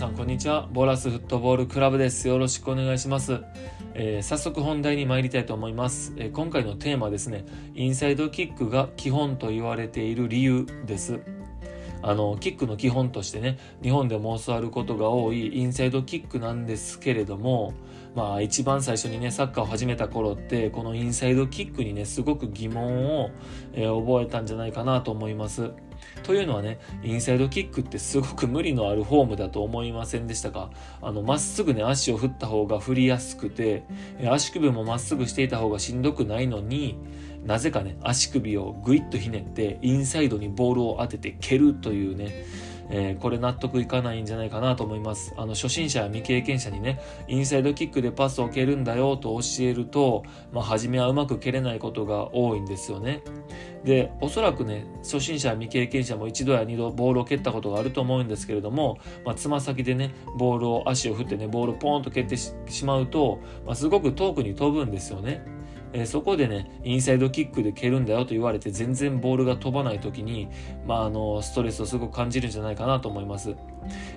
さんこんにちは。ボラスフットボールクラブです。よろしくお願いします、えー、早速本題に参りたいと思います、えー、今回のテーマですねインサイドキックが基本と言われている理由です。あのキックの基本としてね日本でも教わることが多いインサイドキックなんですけれどもまあ一番最初にねサッカーを始めた頃ってこのインサイドキックにねすごく疑問を、えー、覚えたんじゃないかなと思います。というのはねインサイドキックってすごく無理のあるフォームだと思いませんでしたか？あのまっすぐね足を振った方が振りやすくて足首もまっすぐしていた方がしんどくないのになぜかね足首をぐいっとひねってインサイドにボールを当てて蹴るというねえー、これ納得いかないんじゃないかなと思います。あの、初心者や未経験者にね、インサイドキックでパスを蹴るんだよと教えると、まあ、初めはうまく蹴れないことが多いんですよね。で、おそらくね、初心者や未経験者も一度や二度ボールを蹴ったことがあると思うんですけれども、まあ、つま先でね、ボールを、足を振ってね、ボールをポーンと蹴ってしまうと、まあ、すごく遠くに飛ぶんですよね。えー、そこでね、インサイドキックで蹴るんだよと言われて全然ボールが飛ばない時に、まあ、あの、ストレスをすごく感じるんじゃないかなと思います。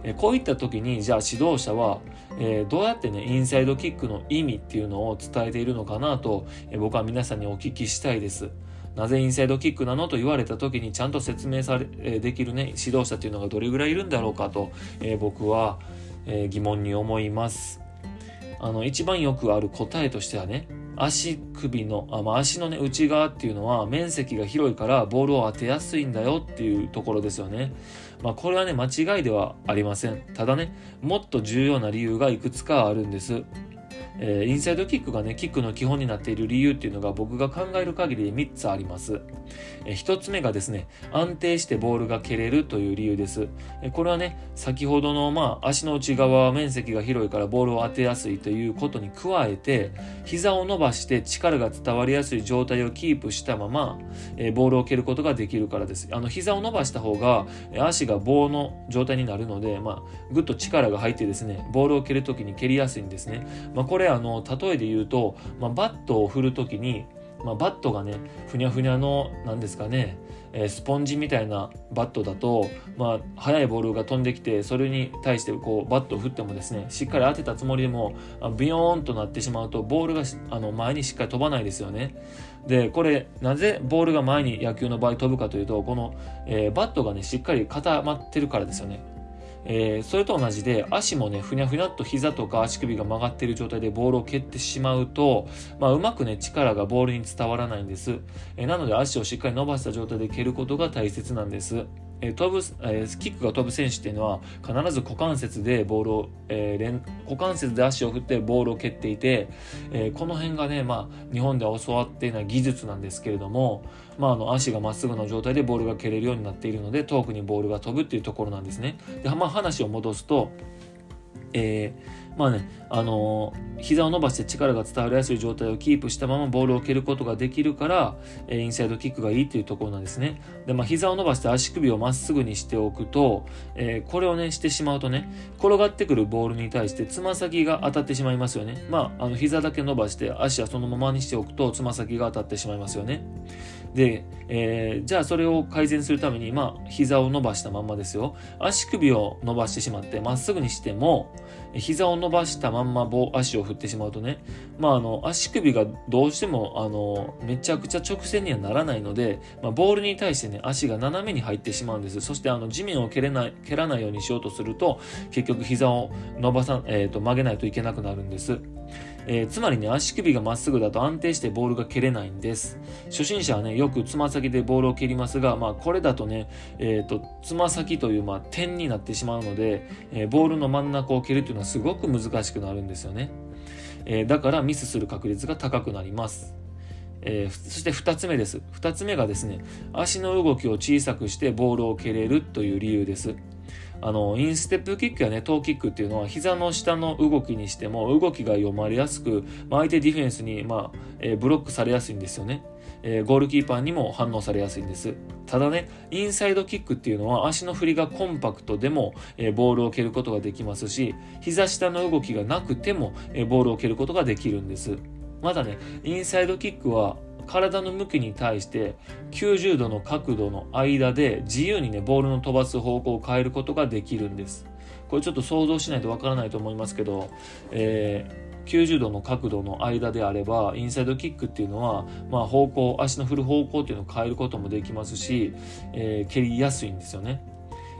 えー、こういった時に、じゃあ指導者は、えー、どうやってね、インサイドキックの意味っていうのを伝えているのかなと、え僕は皆さんにお聞きしたいです。なぜインサイドキックなのと言われた時にちゃんと説明され、えできるね、指導者っていうのがどれぐらいいるんだろうかと、え僕は、え疑問に思います。あの、一番よくある答えとしてはね、足首の、あまあ、足のね、内側っていうのは面積が広いからボールを当てやすいんだよっていうところですよね。まあ、これはね、間違いではありません。ただね、もっと重要な理由がいくつかあるんです。えー、インサイドキックがね、キックの基本になっている理由っていうのが僕が考える限りで3つあります。えー、1つ目がですね、安定してボールが蹴れるという理由です。えー、これはね、先ほどのまあ足の内側は面積が広いからボールを当てやすいということに加えて、膝を伸ばして力が伝わりやすい状態をキープしたまま、え、ボールを蹴ることができるからです。あの膝を伸ばした方が足が棒の状態になるので、まあ、ぐっと力が入ってですね、ボールを蹴るときに蹴りやすいんですね。まあ、れあの例えで言うと、まあ、バットを振る時に、まあ、バットがねふにゃふにゃの何ですかね、えー、スポンジみたいなバットだと、まあ、速いボールが飛んできてそれに対してこうバットを振ってもですねしっかり当てたつもりでもビヨーンとなってしまうとボールがあの前にしっかり飛ばないですよね。でこれなぜボールが前に野球の場合飛ぶかというとこの、えー、バットがねしっかり固まってるからですよね。えー、それと同じで足もねふにゃふにゃっと膝とか足首が曲がっている状態でボールを蹴ってしまうと、まあ、うまくね力がボールに伝わらないんです、えー、なので足をしっかり伸ばした状態で蹴ることが大切なんです。えー、飛ぶ、えー、キックが飛ぶ選手っていうのは必ず股関節でボールを、えー、連股関節で足を振ってボールを蹴っていて、えー、この辺がね、まあ、日本では教わっていない技術なんですけれども、まあ、あの足がまっすぐの状態でボールが蹴れるようになっているので遠くにボールが飛ぶっていうところなんですね。で、まあ、話を戻すと、えーまあね、あのー、膝を伸ばして力が伝わりやすい状態をキープしたままボールを蹴ることができるから、えー、インサイドキックがいいっていうところなんですね。で、まあ、膝を伸ばして足首をまっすぐにしておくと、えー、これをね、してしまうとね、転がってくるボールに対してつま先が当たってしまいますよね。まあ、あの、膝だけ伸ばして足はそのままにしておくとつま先が当たってしまいますよね。で、えー、じゃあそれを改善するために、まあ、膝を伸ばしたまんまですよ。足首を伸ばしてしまって、まっすぐにしても、膝を伸ばしたまんま棒、足を振ってしまうとね、まあ、あの、足首がどうしても、あの、めちゃくちゃ直線にはならないので、まあ、ボールに対してね、足が斜めに入ってしまうんです。そして、あの、地面を蹴れない、蹴らないようにしようとすると、結局膝を伸ばさ、えっ、ー、と、曲げないといけなくなるんです。えー、つまりね、足首がまっすぐだと安定してボールが蹴れないんです。初心者はね、よくつま先でボールを蹴りますが、まあ、これだとね、えっ、ー、と、つま先という、まあ、点になってしまうので、えー、ボールの真ん中を蹴るというのはすごく難しくなるんですよね。え、だからミスする確率が高くなります。え、そして2つ目です。2つ目がですね、足の動きを小さくしてボールを蹴れるという理由です。あの、インステップキックやね、トーキックっていうのは、膝の下の動きにしても、動きが読まれやすく、まあ、相手ディフェンスに、まあ、えー、ブロックされやすいんですよね。えー、ゴールキーパーにも反応されやすいんです。ただね、インサイドキックっていうのは足の振りがコンパクトでも、えー、ボールを蹴ることができますし、膝下の動きがなくても、えー、ボールを蹴ることができるんです。まだね、インサイドキックは体の向きに対して90度の角度の間で自由にね、ボールの飛ばす方向を変えることができるんです。これちょっと想像しないとわからないと思いますけど、えー90度の角度の間であればインサイドキックっていうのは、まあ、方向足の振る方向っていうのを変えることもできますし、えー、蹴りやすいんですよね。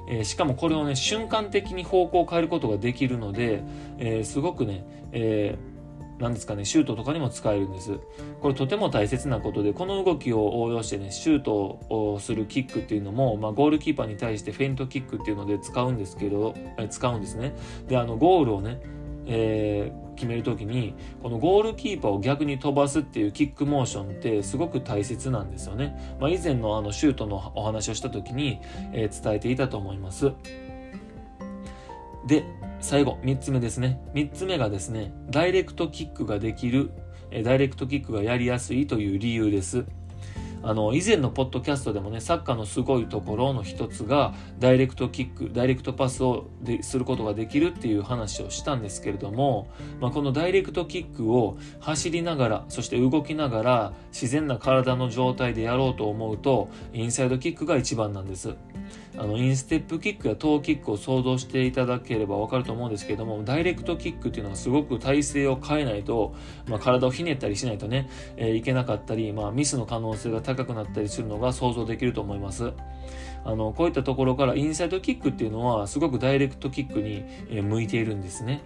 えー、しかもこれをね瞬間的に方向を変えることができるので、えー、すごくね、えーなんですかね、シュートとかにも使えるんです。これとても大切なことで、この動きを応用してね、シュートをするキックっていうのも、まあ、ゴールキーパーに対してフェイントキックっていうので使うんですけど、え使うんですね。で、あの、ゴールをね、えー、決める時にこのゴールキーパーを逆に飛ばすっていうキックモーションってすごく大切なんですよね。まあ、以前のあのシュートのお話をした時に、えー、伝えていたと思います。で最後3つ目ですね3つ目がですねダイレクトキックができるダイレクトキックがやりやすいという理由ですあの以前のポッドキャストでもねサッカーのすごいところの一つがダイレクトキックダイレクトパスをですることができるっていう話をしたんですけれども、まあ、このダイレクトキックを走りながらそして動きながら自然な体の状態でやろうと思うとインサイドキックが一番なんです。あのインステップキックやトーキックを想像していただければわかると思うんですけどもダイレクトキックっていうのはすごく体勢を変えないと、まあ、体をひねったりしないとね、えー、いけなかったり、まあ、ミスの可能性が高くなったりするのが想像できると思います。あのこういったところからインサイドキックっていうのはすごくダイレクトキックに向いているんですね。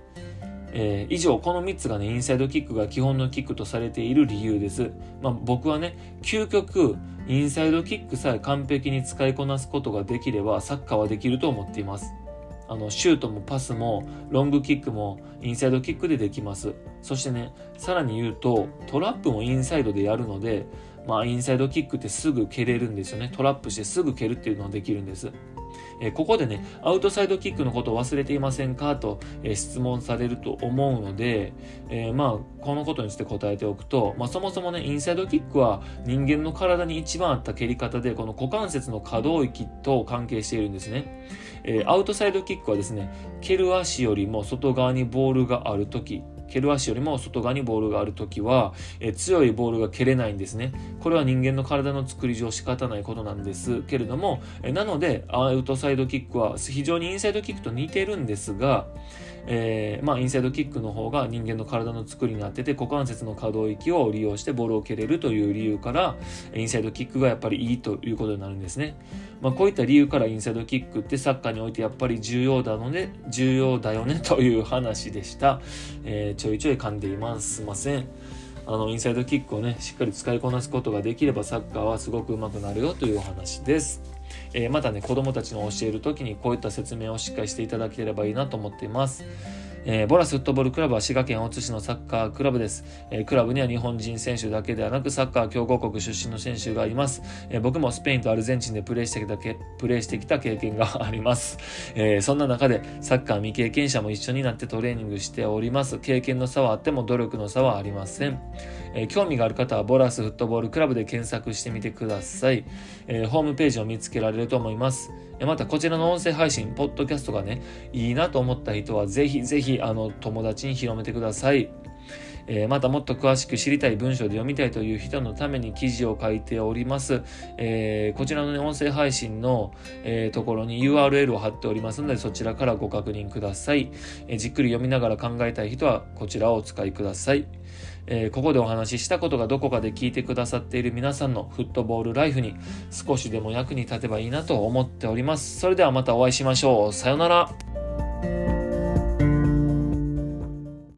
えー、以上この3つがねインサイドキックが基本のキックとされている理由です、まあ、僕はね究極インサイドキックさえ完璧に使いこなすことができればサッカーはできると思っています。あのシュートもパスもロングキックもインサイドキックでできます。そしてねさらに言うとトラップもインサイドでやるのでまあインサイドキックってすぐ蹴れるんですよね。トラップしてすぐ蹴るっていうのができるんです。えここでね、アウトサイドキックのことを忘れていませんかと、え質問されると思うので、え、まあ、このことについて答えておくと、まあ、そもそもね、インサイドキックは人間の体に一番あった蹴り方で、この股関節の可動域と関係しているんですね。え、アウトサイドキックはですね、蹴る足よりも外側にボールがあるとき、蹴る足よりも外側にボールがあるときは、え強いボールが蹴れないんですね。これは人間の体の作り上仕方ないことなんです。けれども、えなので、アウトサイドキックは非常にインサイドキックと似てるんですが、えー、まあ、インサイドキックの方が人間の体の作りになってて股関節の可動域を利用してボールを蹴れるという理由からインサイドキックがやっぱりいいということになるんですね、まあ、こういった理由からインサイドキックってサッカーにおいてやっぱり重要だので重要だよねという話でした、え、ちょいちょい噛んでいますすいませんあのインサイドキックをねしっかり使いこなすことができればサッカーはすごく上手くなるよというお話ですえー、またね子供たちの教える時にこういった説明をしっかりしていただければいいなと思っています。えー、ボラスフットボールクラブは滋賀県大津市のサッカークラブです、えー、クラブには日本人選手だけではなくサッカー強豪国出身の選手がいます、えー、僕もスペインとアルゼンチンでプレーしてきたけプレーしてきた経験があります、えそんな中でサッカー未経験者も一緒になってトレーニングしております。経験の差はあっても努力の差はありません、え興味がある方はボラスフットボールクラブで検索してみてください、えホームページを見つけられると思います。またこちらの音声配信、ポッドキャストがね、いいなと思った人はぜひぜひあの友達に広めてください。えー、またもっと詳しく知りたい文章で読みたいという人のために記事を書いております。えー、こちらの、ね、音声配信の、えー、ところに URL を貼っておりますのでそちらからご確認ください、えじっくり読みながら考えたい人はこちらをお使いください。え、ここでお話ししたことがどこかで聞いてくださっている皆さんのフットボールライフに少しでも役に立てばいいなと思っております。それではまたお会いしましょう。さようなら。